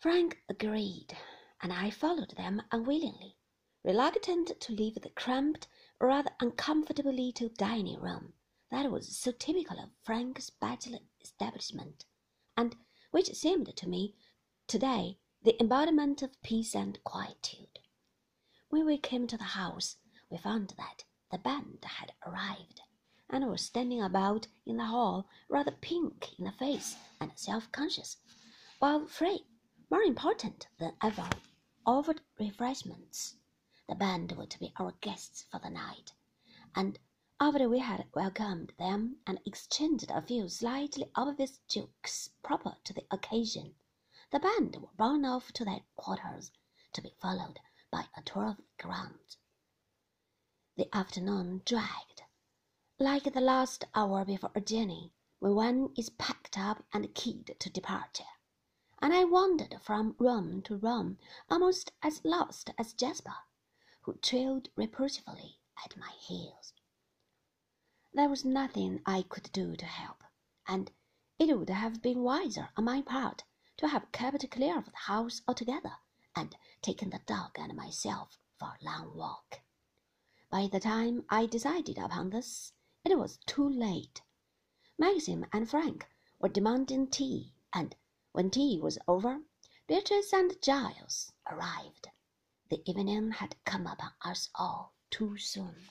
Frank agreed, and I followed them unwillingly, reluctant to leave the cramped, rather uncomfortable little dining room that was so typical of Frank's bachelor establishment, and which seemed to me today the embodiment of peace and quietude. When we came to the house, we found that the band had arrived, and were standing about in the hall rather pink in the face and self-conscious, while Frith more important than ever, offered refreshments. The band were to be our guests for the night, and after we had welcomed them and exchanged a few slightly obvious jokes proper to the occasion, the band were borne off to their quarters, to be followed by a tour of the grounds. The afternoon dragged, like the last hour before a journey, when one is packed up and keyed to departure and I wandered from room to room almost as lost as Jasper, who trailed reproachfully at my heels. There was nothing I could do to help, and it would have been wiser on my part to have kept clear of the house altogether and taken the dog and myself for a long walk. By the time I decided upon this, it was too late. Maxim and Frank were demanding tea, and when tea was over, Beatrice and Giles arrived. The evening had come upon us all too soon.